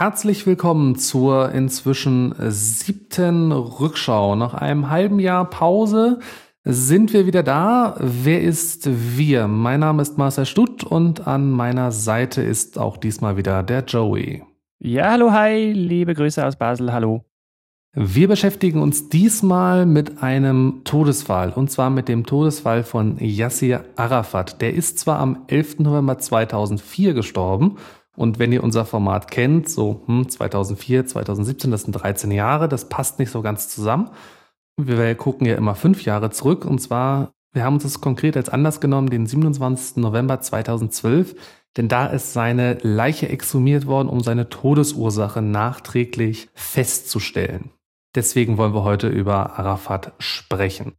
Herzlich willkommen zur inzwischen siebten Rückschau. Nach einem halben Jahr Pause sind wir wieder da. Wer ist wir? Mein Name ist Marcel Stutt und an meiner Seite ist auch diesmal wieder der Joey. Ja, hallo, hi, liebe Grüße aus Basel, hallo. Wir beschäftigen uns diesmal mit einem Todesfall und zwar mit dem Todesfall von Yassir Arafat. Der ist zwar am 11. November 2004 gestorben und wenn ihr unser Format kennt, so hm, 2004, 2017, das sind 13 Jahre, das passt nicht so ganz zusammen. Wir gucken ja immer fünf Jahre zurück und zwar, wir haben uns das konkret als Anlass genommen, den 27. November 2012, denn da ist seine Leiche exhumiert worden, um seine Todesursache nachträglich festzustellen. Deswegen wollen wir heute über Arafat sprechen.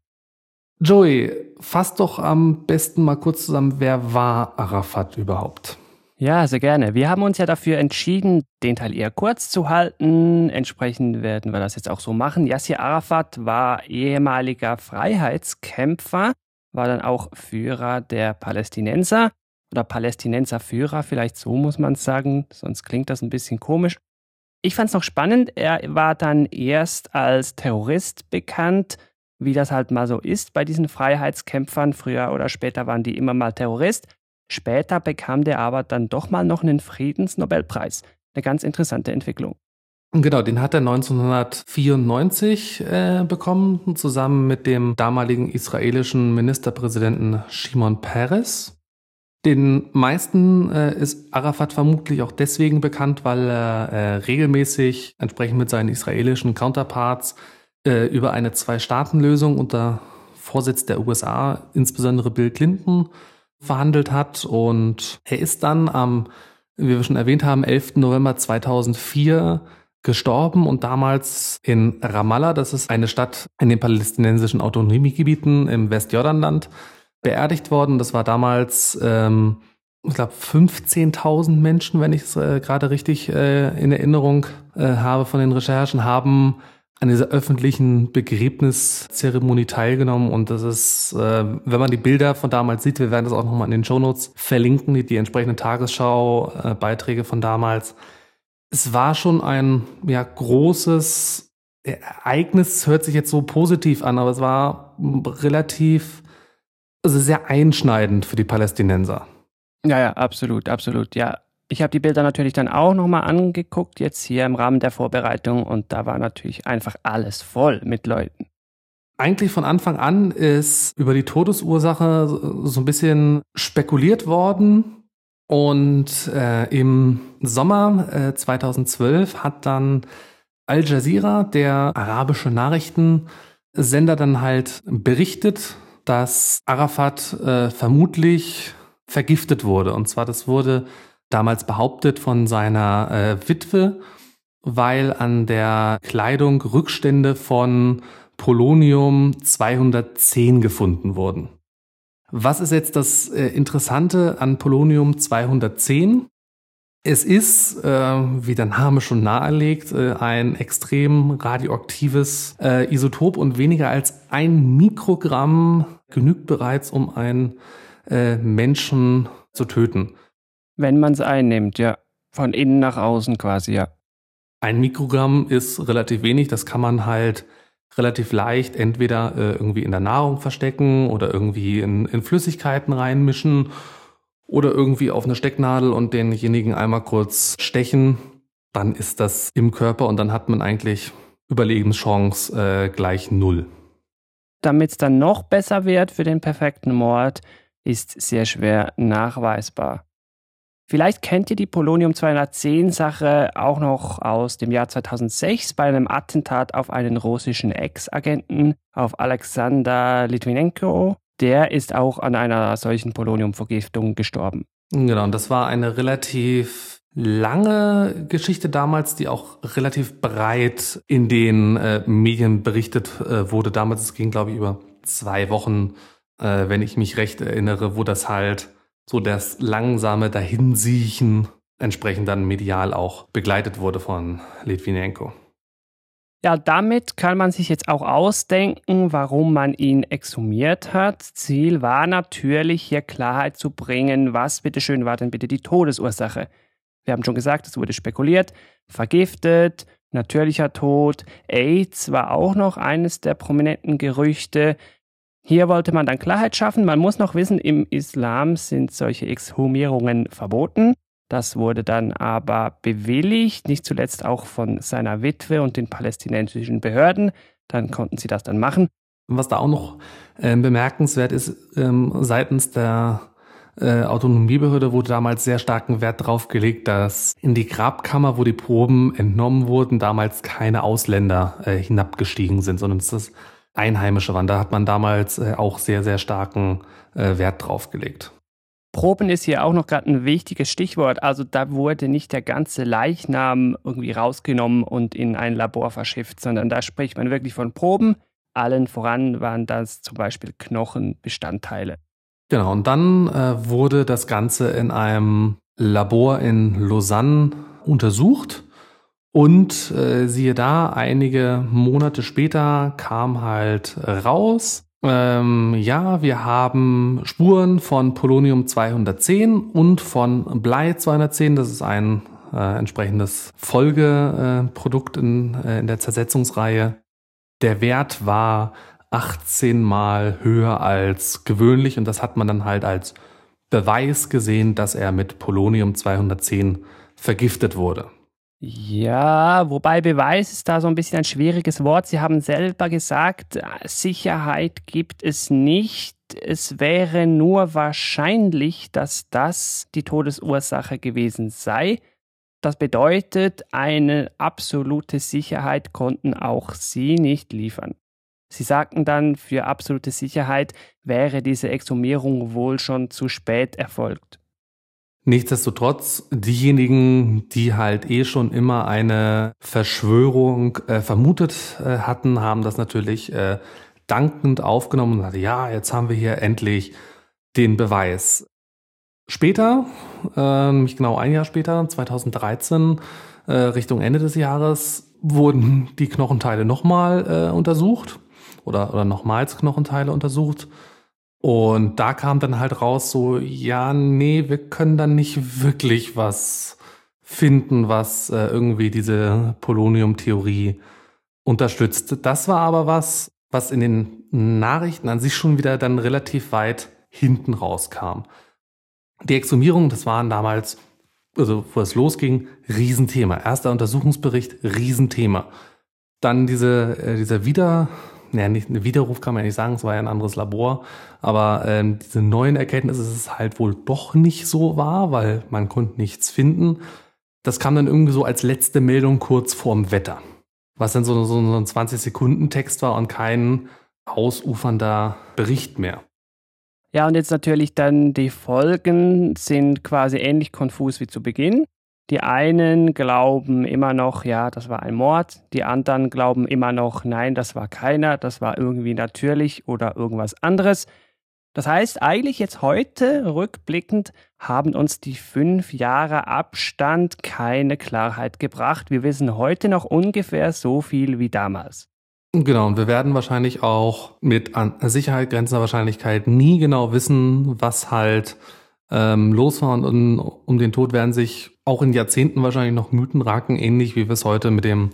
Joey, fass doch am besten mal kurz zusammen, wer war Arafat überhaupt? Ja, sehr gerne. Wir haben uns ja dafür entschieden, den Teil eher kurz zu halten. Entsprechend werden wir das jetzt auch so machen. Yassir Arafat war ehemaliger Freiheitskämpfer, war dann auch Führer der Palästinenser oder Palästinenserführer, vielleicht so muss man es sagen, sonst klingt das ein bisschen komisch. Ich fand es noch spannend, er war dann erst als Terrorist bekannt, wie das halt mal so ist bei diesen Freiheitskämpfern. Früher oder später waren die immer mal Terrorist. Später bekam der aber dann doch mal noch einen Friedensnobelpreis. Eine ganz interessante Entwicklung. Genau, den hat er 1994 äh, bekommen, zusammen mit dem damaligen israelischen Ministerpräsidenten Shimon Peres. Den meisten äh, ist Arafat vermutlich auch deswegen bekannt, weil er äh, regelmäßig entsprechend mit seinen israelischen Counterparts äh, über eine Zwei-Staaten-Lösung unter Vorsitz der USA, insbesondere Bill Clinton, verhandelt hat. Und er ist dann am, wie wir schon erwähnt haben, 11. November 2004 gestorben und damals in Ramallah, das ist eine Stadt in den palästinensischen Autonomiegebieten im Westjordanland, beerdigt worden. Das war damals, ähm, ich glaube, 15.000 Menschen, wenn ich es äh, gerade richtig äh, in Erinnerung äh, habe von den Recherchen, haben an dieser öffentlichen Begräbniszeremonie teilgenommen und das ist, äh, wenn man die Bilder von damals sieht, wir werden das auch nochmal in den Shownotes verlinken, die, die entsprechenden Tagesschau-Beiträge von damals. Es war schon ein ja, großes Ereignis, hört sich jetzt so positiv an, aber es war relativ also sehr einschneidend für die Palästinenser. Ja, ja, absolut, absolut. Ja, ich habe die Bilder natürlich dann auch nochmal angeguckt, jetzt hier im Rahmen der Vorbereitung, und da war natürlich einfach alles voll mit Leuten. Eigentlich von Anfang an ist über die Todesursache so ein bisschen spekuliert worden. Und äh, im Sommer äh, 2012 hat dann Al Jazeera, der arabische Nachrichtensender, dann halt berichtet, dass Arafat äh, vermutlich vergiftet wurde. Und zwar, das wurde damals behauptet von seiner äh, Witwe, weil an der Kleidung Rückstände von Polonium 210 gefunden wurden. Was ist jetzt das äh, Interessante an Polonium 210? Es ist, äh, wie der Name schon nahelegt, äh, ein extrem radioaktives äh, Isotop und weniger als ein Mikrogramm genügt bereits, um einen äh, Menschen zu töten. Wenn man es einnimmt, ja. Von innen nach außen quasi, ja. Ein Mikrogramm ist relativ wenig, das kann man halt relativ leicht entweder äh, irgendwie in der Nahrung verstecken oder irgendwie in, in Flüssigkeiten reinmischen oder irgendwie auf eine Stecknadel und denjenigen einmal kurz stechen, dann ist das im Körper und dann hat man eigentlich Überlebenschance äh, gleich null. Damit es dann noch besser wird für den perfekten Mord, ist sehr schwer nachweisbar. Vielleicht kennt ihr die Polonium 210 Sache auch noch aus dem Jahr 2006 bei einem Attentat auf einen russischen Ex-Agenten, auf Alexander Litvinenko. Der ist auch an einer solchen Poloniumvergiftung gestorben. Genau, und das war eine relativ lange Geschichte damals, die auch relativ breit in den äh, Medien berichtet äh, wurde. Damals, es ging, glaube ich, über zwei Wochen, äh, wenn ich mich recht erinnere, wo das halt so das langsame Dahinsiechen entsprechend dann medial auch begleitet wurde von Litvinenko. Ja, damit kann man sich jetzt auch ausdenken, warum man ihn exhumiert hat. Ziel war natürlich, hier Klarheit zu bringen, was bitteschön war denn bitte die Todesursache. Wir haben schon gesagt, es wurde spekuliert, vergiftet, natürlicher Tod, AIDS war auch noch eines der prominenten Gerüchte. Hier wollte man dann Klarheit schaffen. Man muss noch wissen, im Islam sind solche Exhumierungen verboten. Das wurde dann aber bewilligt, nicht zuletzt auch von seiner Witwe und den palästinensischen Behörden. Dann konnten sie das dann machen. Was da auch noch äh, bemerkenswert ist, ähm, seitens der äh, Autonomiebehörde wurde damals sehr starken Wert darauf gelegt, dass in die Grabkammer, wo die Proben entnommen wurden, damals keine Ausländer äh, hinabgestiegen sind, sondern dass das Einheimische waren. Da hat man damals äh, auch sehr, sehr starken äh, Wert drauf gelegt. Proben ist hier auch noch gerade ein wichtiges Stichwort. Also da wurde nicht der ganze Leichnam irgendwie rausgenommen und in ein Labor verschifft, sondern da spricht man wirklich von Proben. Allen voran waren das zum Beispiel Knochenbestandteile. Genau, und dann äh, wurde das Ganze in einem Labor in Lausanne untersucht. Und äh, siehe da, einige Monate später kam halt raus, ähm, ja, wir haben Spuren von Polonium 210 und von Blei 210. Das ist ein äh, entsprechendes Folgeprodukt äh, in, äh, in der Zersetzungsreihe. Der Wert war 18 mal höher als gewöhnlich und das hat man dann halt als Beweis gesehen, dass er mit Polonium 210 vergiftet wurde. Ja, wobei Beweis ist da so ein bisschen ein schwieriges Wort. Sie haben selber gesagt, Sicherheit gibt es nicht. Es wäre nur wahrscheinlich, dass das die Todesursache gewesen sei. Das bedeutet, eine absolute Sicherheit konnten auch Sie nicht liefern. Sie sagten dann, für absolute Sicherheit wäre diese Exhumierung wohl schon zu spät erfolgt. Nichtsdestotrotz, diejenigen, die halt eh schon immer eine Verschwörung äh, vermutet äh, hatten, haben das natürlich äh, dankend aufgenommen und gesagt, ja, jetzt haben wir hier endlich den Beweis. Später, nämlich genau ein Jahr später, 2013, äh, Richtung Ende des Jahres, wurden die Knochenteile nochmal äh, untersucht oder, oder nochmals Knochenteile untersucht. Und da kam dann halt raus so, ja, nee, wir können dann nicht wirklich was finden, was äh, irgendwie diese Polonium-Theorie unterstützt. Das war aber was, was in den Nachrichten an sich schon wieder dann relativ weit hinten rauskam. Die Exhumierung, das waren damals, also wo es losging, Riesenthema. Erster Untersuchungsbericht, Riesenthema. Dann diese, äh, dieser Wieder, naja, nicht, ein Widerruf kann man ja nicht sagen, es war ja ein anderes Labor, aber ähm, diese neuen Erkenntnisse, dass es halt wohl doch nicht so war, weil man konnte nichts finden. Das kam dann irgendwie so als letzte Meldung kurz vorm Wetter, was dann so, so, so ein 20-Sekunden-Text war und kein ausufernder Bericht mehr. Ja, und jetzt natürlich dann die Folgen sind quasi ähnlich konfus wie zu Beginn. Die einen glauben immer noch, ja, das war ein Mord. Die anderen glauben immer noch, nein, das war keiner, das war irgendwie natürlich oder irgendwas anderes. Das heißt, eigentlich jetzt heute, rückblickend, haben uns die fünf Jahre Abstand keine Klarheit gebracht. Wir wissen heute noch ungefähr so viel wie damals. Genau, und wir werden wahrscheinlich auch mit an Sicherheit grenzender Wahrscheinlichkeit nie genau wissen, was halt ähm, los. Und um, den Tod werden sich auch in Jahrzehnten wahrscheinlich noch Mythen raken, ähnlich wie wir es heute mit dem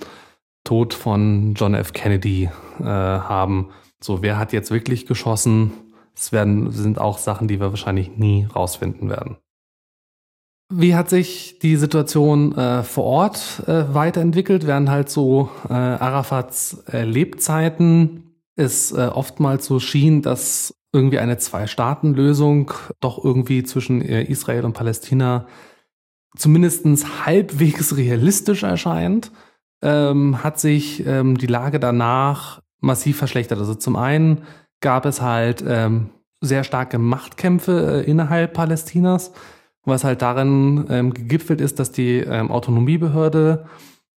Tod von John F. Kennedy äh, haben. So, wer hat jetzt wirklich geschossen? Das werden, sind auch Sachen, die wir wahrscheinlich nie rausfinden werden. Wie hat sich die Situation äh, vor Ort äh, weiterentwickelt? Während halt so äh, Arafats äh, Lebzeiten es äh, oftmals so schien, dass irgendwie eine Zwei-Staaten-Lösung doch irgendwie zwischen äh, Israel und Palästina zumindest halbwegs realistisch erscheint, ähm, hat sich ähm, die Lage danach massiv verschlechtert. Also zum einen gab es halt ähm, sehr starke Machtkämpfe äh, innerhalb Palästinas, was halt darin ähm, gegipfelt ist, dass die ähm, Autonomiebehörde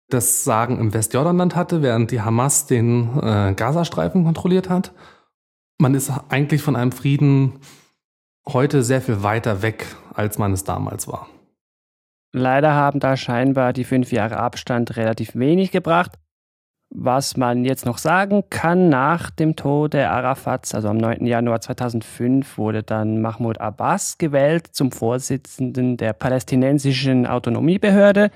das Sagen im Westjordanland hatte, während die Hamas den äh, Gazastreifen kontrolliert hat. Man ist eigentlich von einem Frieden heute sehr viel weiter weg, als man es damals war. Leider haben da scheinbar die fünf Jahre Abstand relativ wenig gebracht. Was man jetzt noch sagen kann, nach dem Tode Arafats, also am 9. Januar 2005, wurde dann Mahmoud Abbas gewählt zum Vorsitzenden der palästinensischen Autonomiebehörde.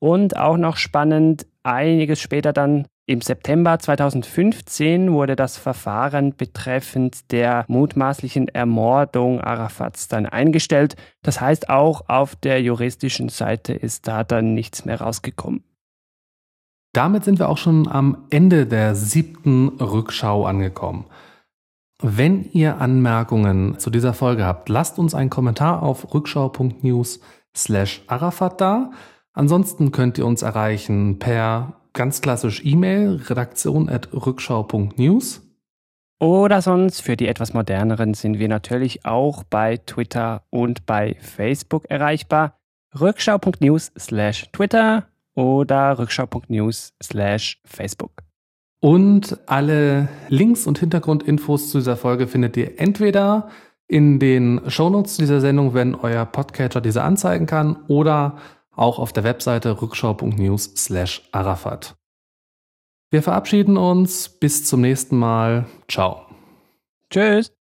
Und auch noch spannend, einiges später dann im September 2015 wurde das Verfahren betreffend der mutmaßlichen Ermordung Arafats dann eingestellt. Das heißt, auch auf der juristischen Seite ist da dann nichts mehr rausgekommen. Damit sind wir auch schon am Ende der siebten Rückschau angekommen. Wenn ihr Anmerkungen zu dieser Folge habt, lasst uns einen Kommentar auf rückschau.news slash Arafat da. Ansonsten könnt ihr uns erreichen per ganz klassisch E-Mail redaktion at rückschau.news. Oder sonst für die etwas moderneren sind wir natürlich auch bei Twitter und bei Facebook erreichbar. Rückschau.news slash Twitter oder rückschau.news slash Facebook. Und alle Links und Hintergrundinfos zu dieser Folge findet ihr entweder in den Shownotes dieser Sendung, wenn euer Podcatcher diese anzeigen kann, oder auch auf der Webseite rückschau.news slash Arafat. Wir verabschieden uns. Bis zum nächsten Mal. Ciao. Tschüss.